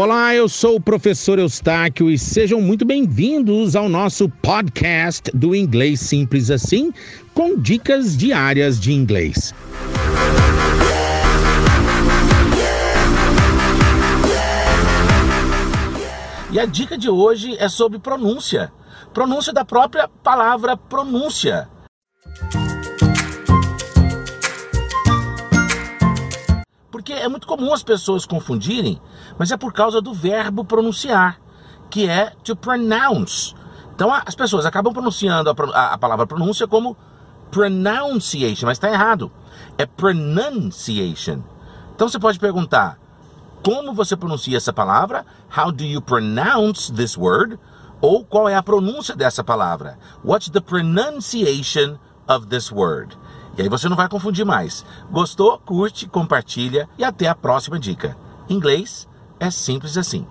Olá, eu sou o professor Eustáquio e sejam muito bem-vindos ao nosso podcast do Inglês Simples Assim, com dicas diárias de inglês. E a dica de hoje é sobre pronúncia. Pronúncia da própria palavra pronúncia. Porque é muito comum as pessoas confundirem, mas é por causa do verbo pronunciar, que é to pronounce. Então as pessoas acabam pronunciando a, a palavra pronúncia como pronunciation, mas está errado. É pronunciation. Então você pode perguntar como você pronuncia essa palavra? How do you pronounce this word? Ou qual é a pronúncia dessa palavra? What's the pronunciation of this word? E aí você não vai confundir mais. Gostou? Curte, compartilha e até a próxima dica. Inglês é simples assim.